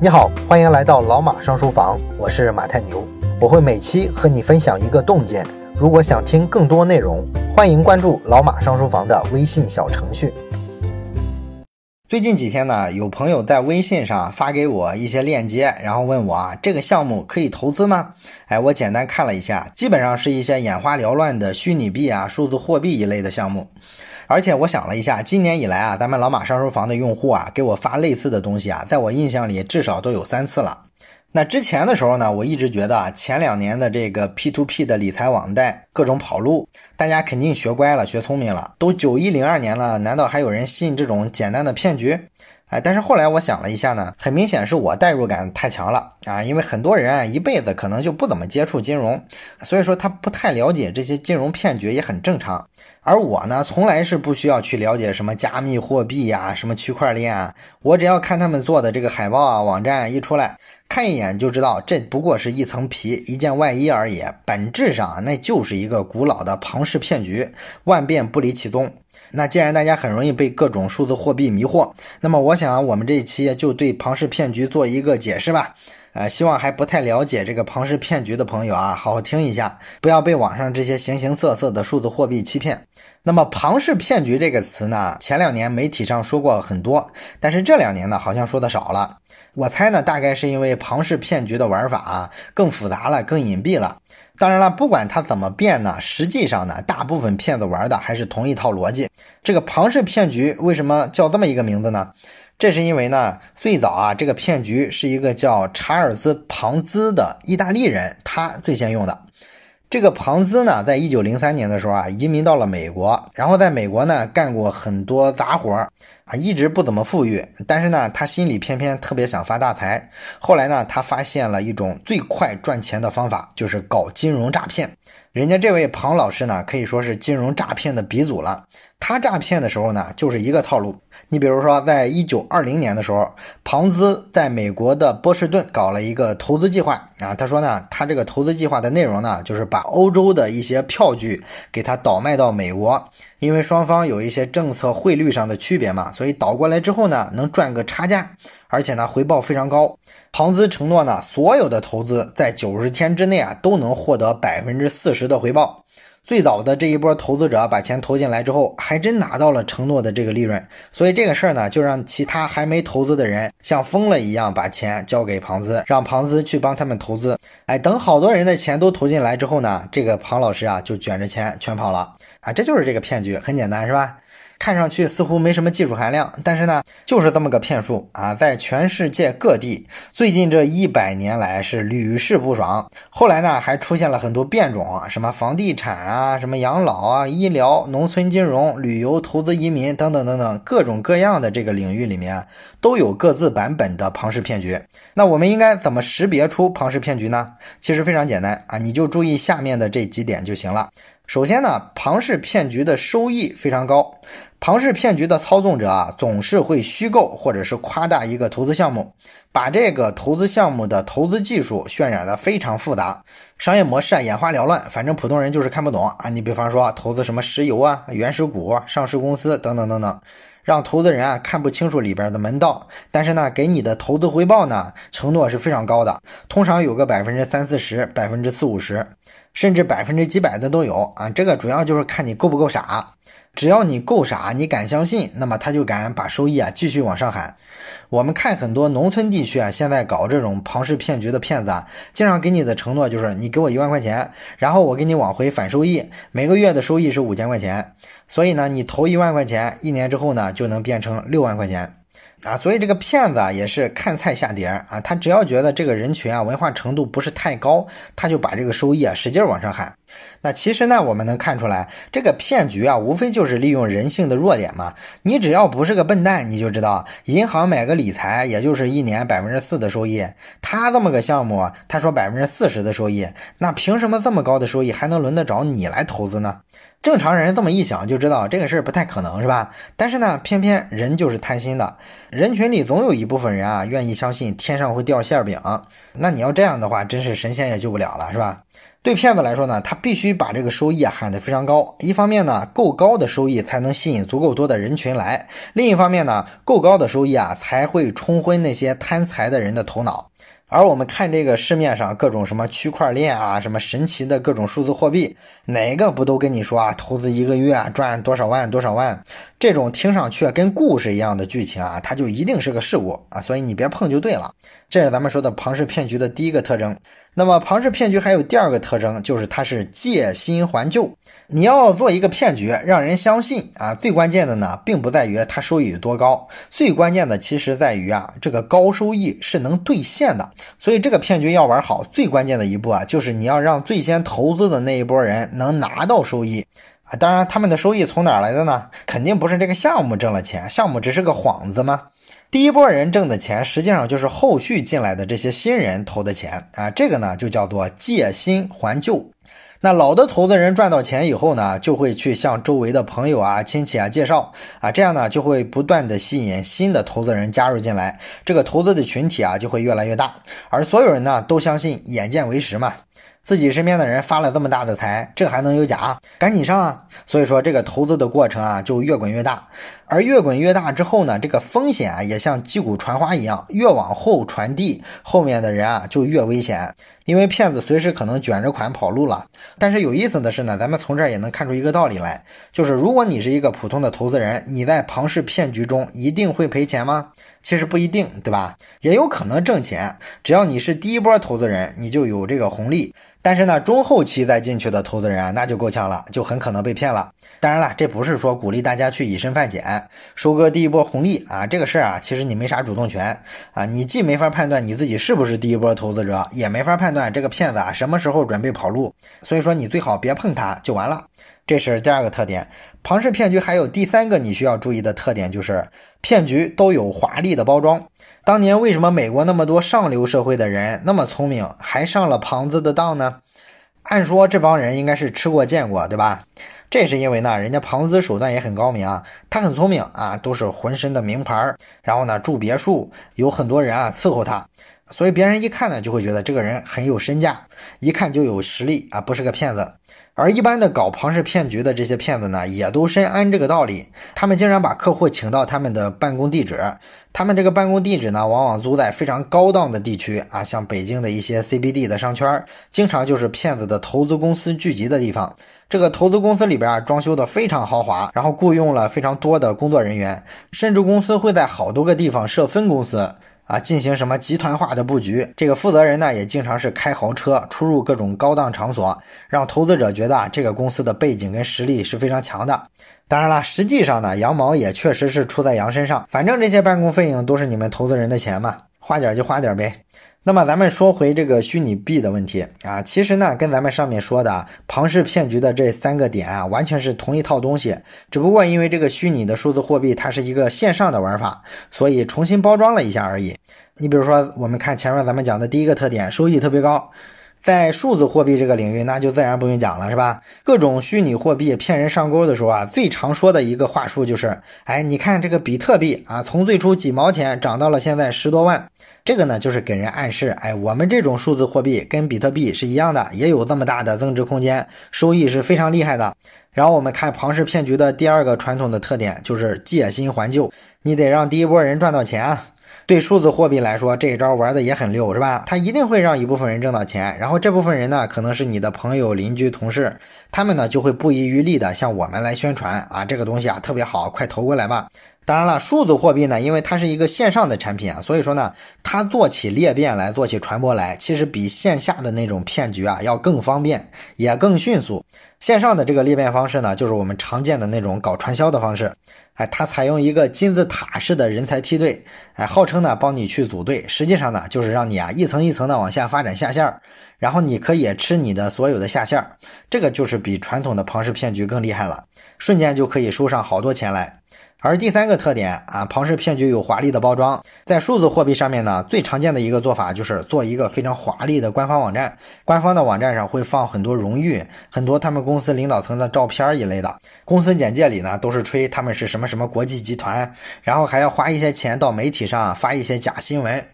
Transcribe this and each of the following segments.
你好，欢迎来到老马上书房，我是马太牛，我会每期和你分享一个洞见。如果想听更多内容，欢迎关注老马上书房的微信小程序。最近几天呢，有朋友在微信上发给我一些链接，然后问我啊，这个项目可以投资吗？哎，我简单看了一下，基本上是一些眼花缭乱的虚拟币啊、数字货币一类的项目。而且我想了一下，今年以来啊，咱们老马上书房的用户啊，给我发类似的东西啊，在我印象里至少都有三次了。那之前的时候呢，我一直觉得啊，前两年的这个 P2P 的理财网贷各种跑路，大家肯定学乖了，学聪明了。都九一零二年了，难道还有人信这种简单的骗局？哎，但是后来我想了一下呢，很明显是我代入感太强了啊，因为很多人啊一辈子可能就不怎么接触金融，所以说他不太了解这些金融骗局也很正常。而我呢，从来是不需要去了解什么加密货币呀、什么区块链啊，我只要看他们做的这个海报啊、网站一出来，看一眼就知道这不过是一层皮、一件外衣而已，本质上那就是一个古老的庞氏骗局，万变不离其宗。那既然大家很容易被各种数字货币迷惑，那么我想我们这一期就对庞氏骗局做一个解释吧。呃，希望还不太了解这个庞氏骗局的朋友啊，好好听一下，不要被网上这些形形色色的数字货币欺骗。那么庞氏骗局这个词呢，前两年媒体上说过很多，但是这两年呢，好像说的少了。我猜呢，大概是因为庞氏骗局的玩法啊更复杂了，更隐蔽了。当然了，不管它怎么变呢，实际上呢，大部分骗子玩的还是同一套逻辑。这个庞氏骗局为什么叫这么一个名字呢？这是因为呢，最早啊，这个骗局是一个叫查尔斯·庞兹的意大利人，他最先用的。这个庞兹呢，在一九零三年的时候啊，移民到了美国，然后在美国呢，干过很多杂活儿啊，一直不怎么富裕。但是呢，他心里偏偏特别想发大财。后来呢，他发现了一种最快赚钱的方法，就是搞金融诈骗。人家这位庞老师呢，可以说是金融诈骗的鼻祖了。他诈骗的时候呢，就是一个套路。你比如说，在一九二零年的时候，庞兹在美国的波士顿搞了一个投资计划啊。他说呢，他这个投资计划的内容呢，就是把欧洲的一些票据给他倒卖到美国，因为双方有一些政策汇率上的区别嘛，所以倒过来之后呢，能赚个差价，而且呢，回报非常高。庞兹承诺呢，所有的投资在九十天之内啊，都能获得百分之四十的回报。最早的这一波投资者把钱投进来之后，还真拿到了承诺的这个利润。所以这个事儿呢，就让其他还没投资的人像疯了一样把钱交给庞兹，让庞兹去帮他们投资。哎，等好多人的钱都投进来之后呢，这个庞老师啊就卷着钱全跑了。啊，这就是这个骗局，很简单，是吧？看上去似乎没什么技术含量，但是呢，就是这么个骗术啊，在全世界各地，最近这一百年来是屡试不爽。后来呢，还出现了很多变种，什么房地产啊，什么养老啊、医疗、农村金融、旅游、投资、移民等等等等，各种各样的这个领域里面都有各自版本的庞氏骗局。那我们应该怎么识别出庞氏骗局呢？其实非常简单啊，你就注意下面的这几点就行了。首先呢，庞氏骗局的收益非常高。庞氏骗局的操纵者啊，总是会虚构或者是夸大一个投资项目，把这个投资项目的投资技术渲染的非常复杂，商业模式啊眼花缭乱，反正普通人就是看不懂啊。你比方说投资什么石油啊、原始股、上市公司等等等等，让投资人啊看不清楚里边的门道。但是呢，给你的投资回报呢，承诺是非常高的，通常有个百分之三四十、百分之四五十，甚至百分之几百的都有啊。这个主要就是看你够不够傻。只要你够傻，你敢相信，那么他就敢把收益啊继续往上喊。我们看很多农村地区啊，现在搞这种庞氏骗局的骗子啊，经常给你的承诺就是你给我一万块钱，然后我给你往回返收益，每个月的收益是五千块钱。所以呢，你投一万块钱，一年之后呢就能变成六万块钱。啊，所以这个骗子啊也是看菜下碟啊，他只要觉得这个人群啊文化程度不是太高，他就把这个收益啊使劲往上喊。那其实呢，我们能看出来，这个骗局啊无非就是利用人性的弱点嘛。你只要不是个笨蛋，你就知道银行买个理财也就是一年百分之四的收益，他这么个项目，他说百分之四十的收益，那凭什么这么高的收益还能轮得着你来投资呢？正常人这么一想就知道这个事儿不太可能，是吧？但是呢，偏偏人就是贪心的，人群里总有一部分人啊，愿意相信天上会掉馅儿饼。那你要这样的话，真是神仙也救不了了，是吧？对骗子来说呢，他必须把这个收益啊喊得非常高。一方面呢，够高的收益才能吸引足够多的人群来；另一方面呢，够高的收益啊才会冲昏那些贪财的人的头脑。而我们看这个市面上各种什么区块链啊，什么神奇的各种数字货币，哪个不都跟你说啊，投资一个月赚多少万多少万？这种听上去跟故事一样的剧情啊，它就一定是个事故啊，所以你别碰就对了。这是咱们说的庞氏骗局的第一个特征。那么庞氏骗局还有第二个特征，就是它是借新还旧。你要做一个骗局，让人相信啊，最关键的呢，并不在于它收益有多高，最关键的其实在于啊，这个高收益是能兑现的。所以这个骗局要玩好，最关键的一步啊，就是你要让最先投资的那一波人能拿到收益啊。当然，他们的收益从哪来的呢？肯定不是这个项目挣了钱，项目只是个幌子嘛。第一波人挣的钱，实际上就是后续进来的这些新人投的钱啊。这个呢，就叫做借新还旧。那老的投资人赚到钱以后呢，就会去向周围的朋友啊、亲戚啊介绍啊，这样呢就会不断的吸引新的投资人加入进来，这个投资的群体啊就会越来越大，而所有人呢都相信眼见为实嘛。自己身边的人发了这么大的财，这还能有假？赶紧上啊！所以说这个投资的过程啊，就越滚越大。而越滚越大之后呢，这个风险啊，也像击鼓传花一样，越往后传递，后面的人啊就越危险，因为骗子随时可能卷着款跑路了。但是有意思的是呢，咱们从这儿也能看出一个道理来，就是如果你是一个普通的投资人，你在庞氏骗局中一定会赔钱吗？其实不一定，对吧？也有可能挣钱。只要你是第一波投资人，你就有这个红利。但是呢，中后期再进去的投资人啊，那就够呛了，就很可能被骗了。当然了，这不是说鼓励大家去以身犯险，收割第一波红利啊。这个事儿啊，其实你没啥主动权啊，你既没法判断你自己是不是第一波投资者，也没法判断这个骗子啊什么时候准备跑路。所以说，你最好别碰它就完了。这是第二个特点。庞氏骗局还有第三个你需要注意的特点，就是骗局都有华丽的包装。当年为什么美国那么多上流社会的人那么聪明，还上了庞子的当呢？按说这帮人应该是吃过见过，对吧？这是因为呢，人家庞子手段也很高明啊，他很聪明啊，都是浑身的名牌，然后呢住别墅，有很多人啊伺候他，所以别人一看呢就会觉得这个人很有身价，一看就有实力啊，不是个骗子。而一般的搞庞氏骗局的这些骗子呢，也都深谙这个道理。他们经常把客户请到他们的办公地址，他们这个办公地址呢，往往租在非常高档的地区啊，像北京的一些 CBD 的商圈，经常就是骗子的投资公司聚集的地方。这个投资公司里边啊，装修的非常豪华，然后雇佣了非常多的工作人员，甚至公司会在好多个地方设分公司。啊，进行什么集团化的布局？这个负责人呢，也经常是开豪车出入各种高档场所，让投资者觉得啊，这个公司的背景跟实力是非常强的。当然了，实际上呢，羊毛也确实是出在羊身上。反正这些办公费用都是你们投资人的钱嘛，花点就花点呗。那么咱们说回这个虚拟币的问题啊，其实呢，跟咱们上面说的庞氏骗局的这三个点啊，完全是同一套东西，只不过因为这个虚拟的数字货币它是一个线上的玩法，所以重新包装了一下而已。你比如说，我们看前面咱们讲的第一个特点，收益特别高。在数字货币这个领域，那就自然不用讲了，是吧？各种虚拟货币骗人上钩的时候啊，最常说的一个话术就是：哎，你看这个比特币啊，从最初几毛钱涨到了现在十多万。这个呢，就是给人暗示，哎，我们这种数字货币跟比特币是一样的，也有这么大的增值空间，收益是非常厉害的。然后我们看庞氏骗局的第二个传统的特点，就是借新还旧，你得让第一波人赚到钱。对数字货币来说，这一招玩的也很溜，是吧？它一定会让一部分人挣到钱，然后这部分人呢，可能是你的朋友、邻居、同事，他们呢就会不遗余力的向我们来宣传啊，这个东西啊特别好，快投过来吧。当然了，数字货币呢，因为它是一个线上的产品啊，所以说呢，它做起裂变来，做起传播来，其实比线下的那种骗局啊要更方便，也更迅速。线上的这个裂变方式呢，就是我们常见的那种搞传销的方式，哎，它采用一个金字塔式的人才梯队，哎，号称呢帮你去组队，实际上呢就是让你啊一层一层的往下发展下线儿，然后你可以吃你的所有的下线儿，这个就是比传统的庞氏骗局更厉害了，瞬间就可以收上好多钱来。而第三个特点啊，庞氏骗局有华丽的包装，在数字货币上面呢，最常见的一个做法就是做一个非常华丽的官方网站，官方的网站上会放很多荣誉，很多他们公司领导层的照片一类的，公司简介里呢都是吹他们是什么什么国际集团，然后还要花一些钱到媒体上发一些假新闻，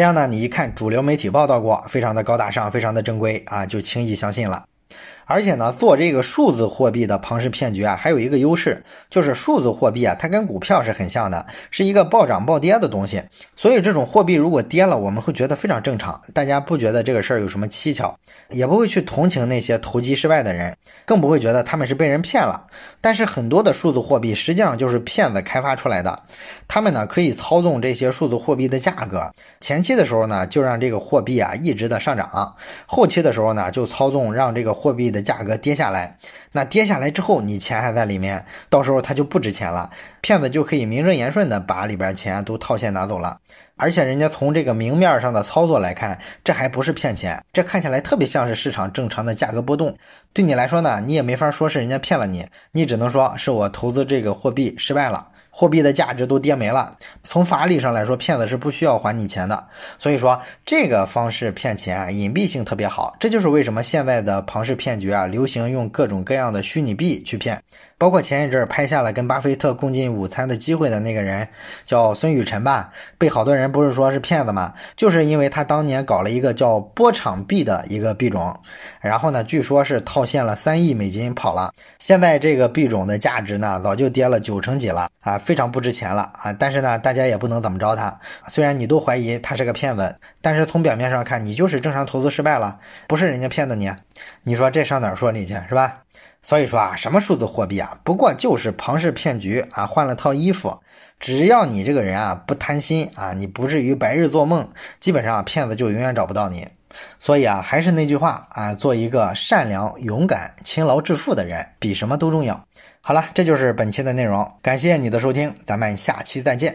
这样呢，你一看主流媒体报道过，非常的高大上，非常的正规啊，就轻易相信了。而且呢，做这个数字货币的庞氏骗局啊，还有一个优势，就是数字货币啊，它跟股票是很像的，是一个暴涨暴跌的东西。所以这种货币如果跌了，我们会觉得非常正常，大家不觉得这个事儿有什么蹊跷，也不会去同情那些投机失败的人，更不会觉得他们是被人骗了。但是很多的数字货币实际上就是骗子开发出来的，他们呢可以操纵这些数字货币的价格，前期的时候呢就让这个货币啊一直的上涨，后期的时候呢就操纵让这个货币的。价格跌下来，那跌下来之后，你钱还在里面，到时候它就不值钱了，骗子就可以名正言顺的把里边钱都套现拿走了。而且人家从这个明面上的操作来看，这还不是骗钱，这看起来特别像是市场正常的价格波动。对你来说呢，你也没法说是人家骗了你，你只能说是我投资这个货币失败了。货币的价值都跌没了，从法理上来说，骗子是不需要还你钱的。所以说，这个方式骗钱，隐蔽性特别好。这就是为什么现在的庞氏骗局啊，流行用各种各样的虚拟币去骗。包括前一阵拍下了跟巴菲特共进午餐的机会的那个人，叫孙雨晨吧，被好多人不是说是骗子嘛？就是因为他当年搞了一个叫波场币的一个币种，然后呢，据说是套现了三亿美金跑了。现在这个币种的价值呢，早就跌了九成几了啊，非常不值钱了啊。但是呢，大家也不能怎么着他。虽然你都怀疑他是个骗子，但是从表面上看，你就是正常投资失败了，不是人家骗的你。你说这上哪说理去是吧？所以说啊，什么数字货币啊，不过就是庞氏骗局啊，换了套衣服。只要你这个人啊不贪心啊，你不至于白日做梦，基本上骗子就永远找不到你。所以啊，还是那句话啊，做一个善良、勇敢、勤劳致富的人，比什么都重要。好了，这就是本期的内容，感谢你的收听，咱们下期再见。